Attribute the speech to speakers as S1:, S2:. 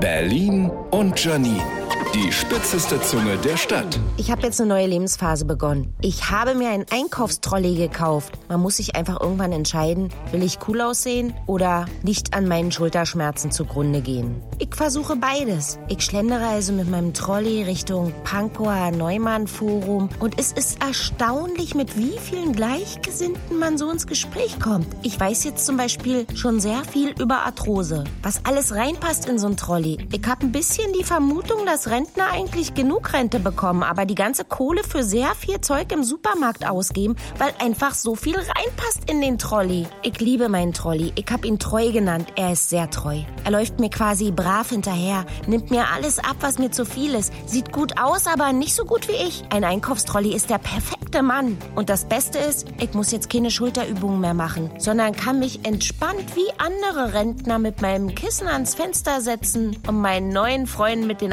S1: Berlin und Janine. Die spitzeste Zunge der Stadt.
S2: Ich habe jetzt eine neue Lebensphase begonnen. Ich habe mir einen Einkaufstrolley gekauft. Man muss sich einfach irgendwann entscheiden, will ich cool aussehen oder nicht an meinen Schulterschmerzen zugrunde gehen. Ich versuche beides. Ich schlendere also mit meinem Trolley Richtung Pankower Neumann Forum und es ist erstaunlich, mit wie vielen Gleichgesinnten man so ins Gespräch kommt. Ich weiß jetzt zum Beispiel schon sehr viel über Arthrose, was alles reinpasst in so ein Trolley. Ich habe ein bisschen die Vermutung, dass Rentner eigentlich genug Rente bekommen, aber die ganze Kohle für sehr viel Zeug im Supermarkt ausgeben, weil einfach so viel reinpasst in den Trolley. Ich liebe meinen Trolley. Ich habe ihn treu genannt. Er ist sehr treu. Er läuft mir quasi brav hinterher, nimmt mir alles ab, was mir zu viel ist, sieht gut aus, aber nicht so gut wie ich. Ein Einkaufstrolley ist der perfekte Mann. Und das Beste ist, ich muss jetzt keine Schulterübungen mehr machen, sondern kann mich entspannt wie andere Rentner mit meinem Kissen ans Fenster setzen und meinen neuen Freunden mit den